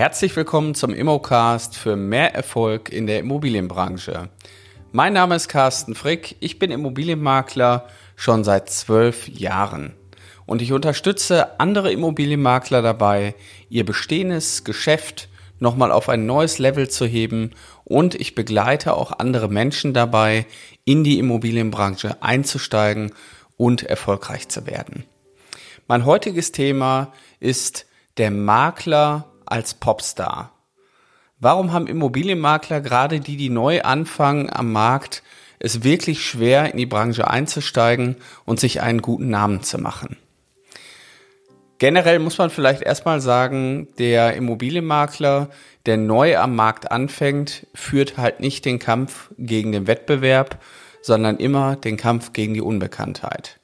Herzlich willkommen zum Immocast für mehr Erfolg in der Immobilienbranche. Mein Name ist Carsten Frick, ich bin Immobilienmakler schon seit zwölf Jahren und ich unterstütze andere Immobilienmakler dabei, ihr bestehendes Geschäft nochmal auf ein neues Level zu heben und ich begleite auch andere Menschen dabei, in die Immobilienbranche einzusteigen und erfolgreich zu werden. Mein heutiges Thema ist der Makler als Popstar. Warum haben Immobilienmakler, gerade die, die neu anfangen am Markt, es wirklich schwer, in die Branche einzusteigen und sich einen guten Namen zu machen? Generell muss man vielleicht erstmal sagen, der Immobilienmakler, der neu am Markt anfängt, führt halt nicht den Kampf gegen den Wettbewerb, sondern immer den Kampf gegen die Unbekanntheit.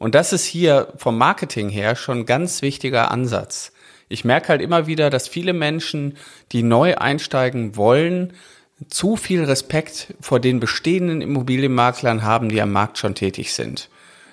Und das ist hier vom Marketing her schon ein ganz wichtiger Ansatz ich merke halt immer wieder, dass viele Menschen, die neu einsteigen wollen, zu viel Respekt vor den bestehenden Immobilienmaklern haben, die am Markt schon tätig sind.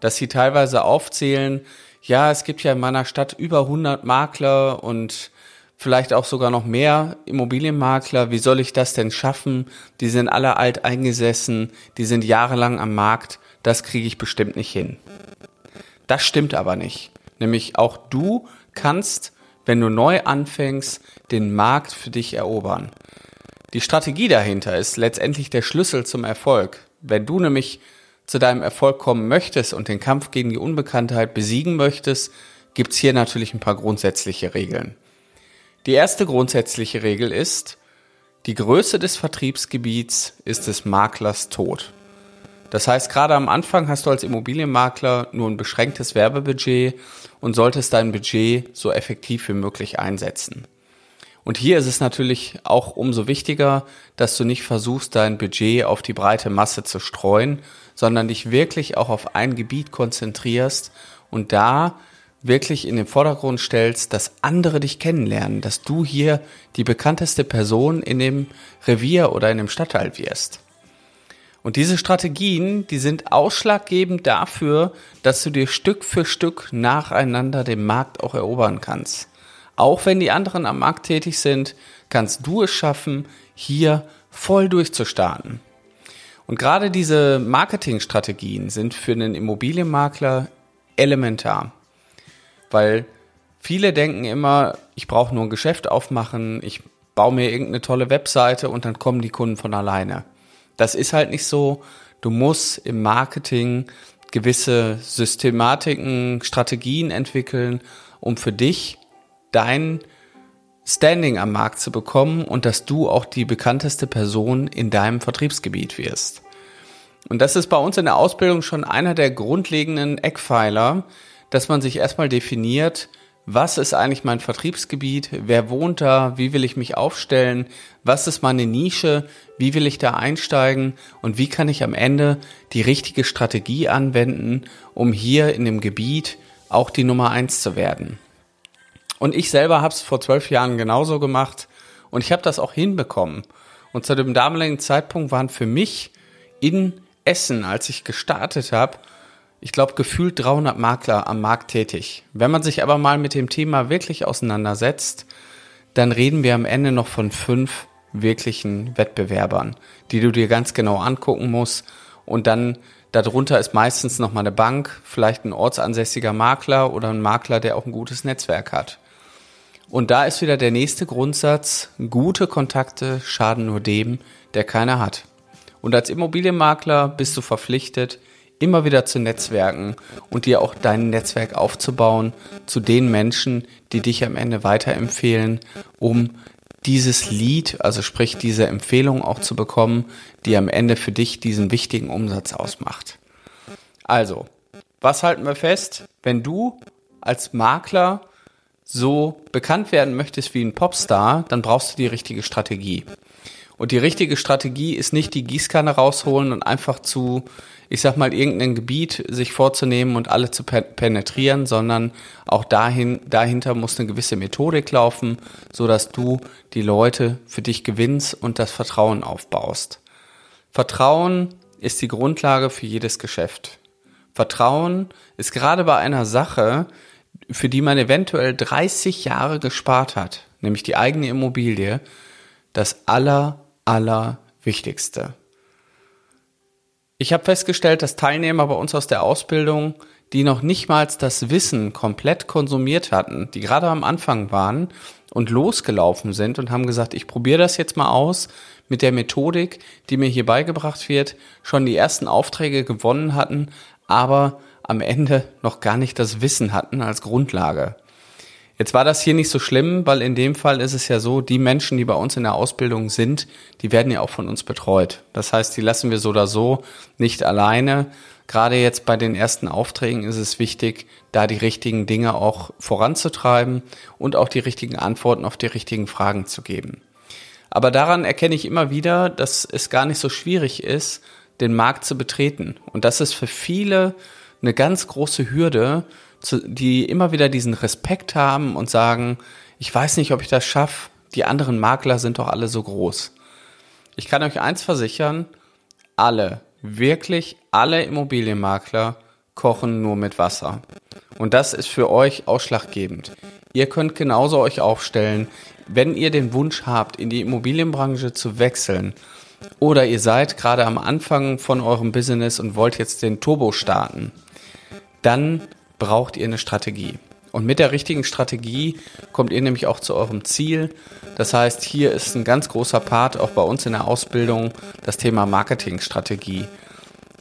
Dass sie teilweise aufzählen, ja, es gibt ja in meiner Stadt über 100 Makler und vielleicht auch sogar noch mehr Immobilienmakler. Wie soll ich das denn schaffen? Die sind alle alt eingesessen, die sind jahrelang am Markt. Das kriege ich bestimmt nicht hin. Das stimmt aber nicht. Nämlich auch du kannst wenn du neu anfängst, den Markt für dich erobern. Die Strategie dahinter ist letztendlich der Schlüssel zum Erfolg. Wenn du nämlich zu deinem Erfolg kommen möchtest und den Kampf gegen die Unbekanntheit besiegen möchtest, gibt's hier natürlich ein paar grundsätzliche Regeln. Die erste grundsätzliche Regel ist, die Größe des Vertriebsgebiets ist des Maklers Tod. Das heißt, gerade am Anfang hast du als Immobilienmakler nur ein beschränktes Werbebudget und solltest dein Budget so effektiv wie möglich einsetzen. Und hier ist es natürlich auch umso wichtiger, dass du nicht versuchst, dein Budget auf die breite Masse zu streuen, sondern dich wirklich auch auf ein Gebiet konzentrierst und da wirklich in den Vordergrund stellst, dass andere dich kennenlernen, dass du hier die bekannteste Person in dem Revier oder in dem Stadtteil wirst. Und diese Strategien, die sind ausschlaggebend dafür, dass du dir Stück für Stück nacheinander den Markt auch erobern kannst. Auch wenn die anderen am Markt tätig sind, kannst du es schaffen, hier voll durchzustarten. Und gerade diese Marketingstrategien sind für einen Immobilienmakler elementar, weil viele denken immer, ich brauche nur ein Geschäft aufmachen, ich baue mir irgendeine tolle Webseite und dann kommen die Kunden von alleine. Das ist halt nicht so. Du musst im Marketing gewisse Systematiken, Strategien entwickeln, um für dich dein Standing am Markt zu bekommen und dass du auch die bekannteste Person in deinem Vertriebsgebiet wirst. Und das ist bei uns in der Ausbildung schon einer der grundlegenden Eckpfeiler, dass man sich erstmal definiert, was ist eigentlich mein Vertriebsgebiet, wer wohnt da, wie will ich mich aufstellen, was ist meine Nische, wie will ich da einsteigen? Und wie kann ich am Ende die richtige Strategie anwenden, um hier in dem Gebiet auch die Nummer eins zu werden. Und ich selber habe es vor zwölf Jahren genauso gemacht und ich habe das auch hinbekommen. Und zu dem damaligen Zeitpunkt waren für mich in Essen, als ich gestartet habe, ich glaube, gefühlt 300 Makler am Markt tätig. Wenn man sich aber mal mit dem Thema wirklich auseinandersetzt, dann reden wir am Ende noch von fünf wirklichen Wettbewerbern, die du dir ganz genau angucken musst. Und dann darunter ist meistens noch mal eine Bank, vielleicht ein ortsansässiger Makler oder ein Makler, der auch ein gutes Netzwerk hat. Und da ist wieder der nächste Grundsatz, gute Kontakte schaden nur dem, der keine hat. Und als Immobilienmakler bist du verpflichtet, immer wieder zu Netzwerken und dir auch dein Netzwerk aufzubauen zu den Menschen, die dich am Ende weiterempfehlen, um dieses Lied, also sprich diese Empfehlung auch zu bekommen, die am Ende für dich diesen wichtigen Umsatz ausmacht. Also, was halten wir fest? Wenn du als Makler so bekannt werden möchtest wie ein Popstar, dann brauchst du die richtige Strategie. Und die richtige Strategie ist nicht die Gießkanne rausholen und einfach zu, ich sag mal, irgendein Gebiet sich vorzunehmen und alle zu penetrieren, sondern auch dahin, dahinter muss eine gewisse Methodik laufen, so dass du die Leute für dich gewinnst und das Vertrauen aufbaust. Vertrauen ist die Grundlage für jedes Geschäft. Vertrauen ist gerade bei einer Sache, für die man eventuell 30 Jahre gespart hat, nämlich die eigene Immobilie, das aller, aller Wichtigste. Ich habe festgestellt, dass Teilnehmer bei uns aus der Ausbildung, die noch nicht mal das Wissen komplett konsumiert hatten, die gerade am Anfang waren und losgelaufen sind und haben gesagt, ich probiere das jetzt mal aus mit der Methodik, die mir hier beigebracht wird, schon die ersten Aufträge gewonnen hatten, aber am Ende noch gar nicht das Wissen hatten als Grundlage. Jetzt war das hier nicht so schlimm, weil in dem Fall ist es ja so, die Menschen, die bei uns in der Ausbildung sind, die werden ja auch von uns betreut. Das heißt, die lassen wir so oder so nicht alleine. Gerade jetzt bei den ersten Aufträgen ist es wichtig, da die richtigen Dinge auch voranzutreiben und auch die richtigen Antworten auf die richtigen Fragen zu geben. Aber daran erkenne ich immer wieder, dass es gar nicht so schwierig ist, den Markt zu betreten. Und das ist für viele eine ganz große Hürde, die immer wieder diesen Respekt haben und sagen, ich weiß nicht, ob ich das schaffe, die anderen Makler sind doch alle so groß. Ich kann euch eins versichern, alle, wirklich alle Immobilienmakler kochen nur mit Wasser. Und das ist für euch ausschlaggebend. Ihr könnt genauso euch aufstellen, wenn ihr den Wunsch habt, in die Immobilienbranche zu wechseln oder ihr seid gerade am Anfang von eurem Business und wollt jetzt den Turbo starten, dann braucht ihr eine Strategie. Und mit der richtigen Strategie kommt ihr nämlich auch zu eurem Ziel. Das heißt, hier ist ein ganz großer Part auch bei uns in der Ausbildung das Thema Marketingstrategie.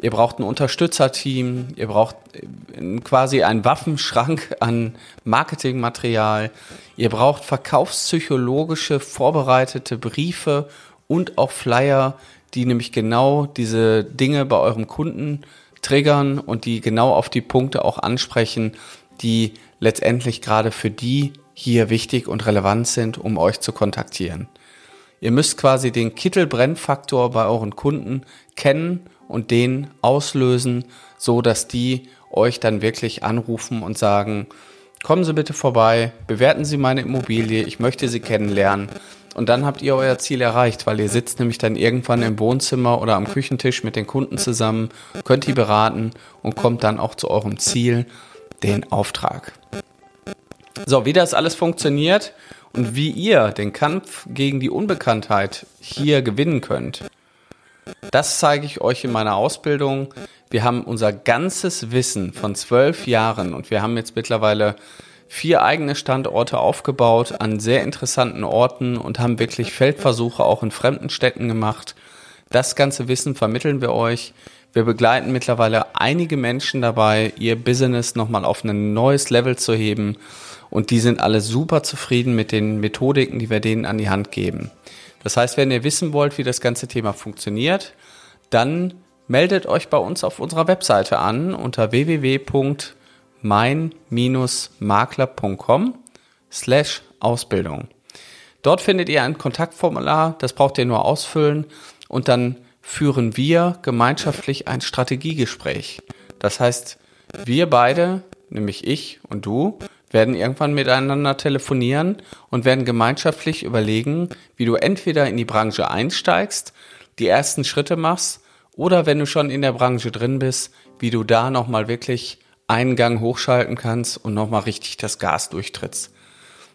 Ihr braucht ein Unterstützerteam, ihr braucht äh, quasi einen Waffenschrank an Marketingmaterial, ihr braucht verkaufspsychologische vorbereitete Briefe und auch Flyer, die nämlich genau diese Dinge bei eurem Kunden triggern und die genau auf die Punkte auch ansprechen, die letztendlich gerade für die hier wichtig und relevant sind, um euch zu kontaktieren. Ihr müsst quasi den Kittelbrennfaktor bei euren Kunden kennen und den auslösen, so dass die euch dann wirklich anrufen und sagen, kommen Sie bitte vorbei, bewerten Sie meine Immobilie, ich möchte Sie kennenlernen und dann habt ihr euer Ziel erreicht, weil ihr sitzt nämlich dann irgendwann im Wohnzimmer oder am Küchentisch mit den Kunden zusammen, könnt die beraten und kommt dann auch zu eurem Ziel, den Auftrag. So, wie das alles funktioniert und wie ihr den Kampf gegen die Unbekanntheit hier gewinnen könnt, das zeige ich euch in meiner Ausbildung. Wir haben unser ganzes Wissen von zwölf Jahren und wir haben jetzt mittlerweile vier eigene Standorte aufgebaut an sehr interessanten Orten und haben wirklich Feldversuche auch in fremden Städten gemacht. Das ganze Wissen vermitteln wir euch. Wir begleiten mittlerweile einige Menschen dabei, ihr Business nochmal auf ein neues Level zu heben. Und die sind alle super zufrieden mit den Methodiken, die wir denen an die Hand geben. Das heißt, wenn ihr wissen wollt, wie das ganze Thema funktioniert, dann meldet euch bei uns auf unserer Webseite an unter www mein-makler.com slash Ausbildung. Dort findet ihr ein Kontaktformular, das braucht ihr nur ausfüllen und dann führen wir gemeinschaftlich ein Strategiegespräch. Das heißt, wir beide, nämlich ich und du, werden irgendwann miteinander telefonieren und werden gemeinschaftlich überlegen, wie du entweder in die Branche einsteigst, die ersten Schritte machst oder wenn du schon in der Branche drin bist, wie du da nochmal wirklich einen Gang hochschalten kannst und nochmal richtig das Gas durchtrittst.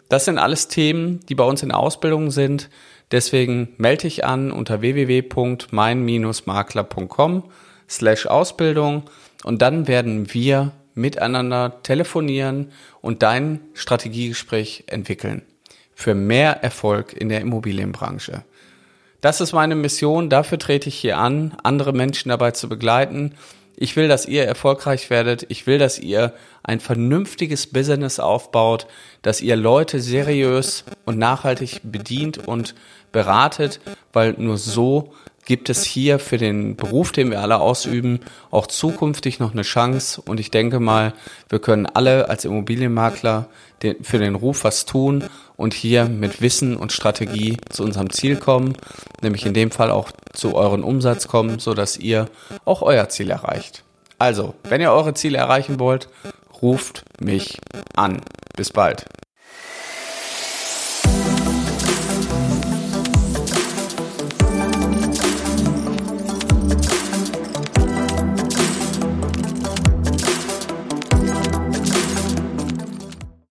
Das sind alles Themen, die bei uns in Ausbildung sind. Deswegen melde dich an unter www.mein-makler.com slash Ausbildung und dann werden wir miteinander telefonieren und dein Strategiegespräch entwickeln für mehr Erfolg in der Immobilienbranche. Das ist meine Mission, dafür trete ich hier an, andere Menschen dabei zu begleiten ich will, dass ihr erfolgreich werdet. Ich will, dass ihr ein vernünftiges Business aufbaut, dass ihr Leute seriös und nachhaltig bedient und beratet, weil nur so gibt es hier für den Beruf, den wir alle ausüben, auch zukünftig noch eine Chance. Und ich denke mal, wir können alle als Immobilienmakler für den Ruf was tun und hier mit Wissen und Strategie zu unserem Ziel kommen, nämlich in dem Fall auch zu euren Umsatz kommen, so dass ihr auch euer Ziel erreicht. Also, wenn ihr eure Ziele erreichen wollt, ruft mich an. Bis bald.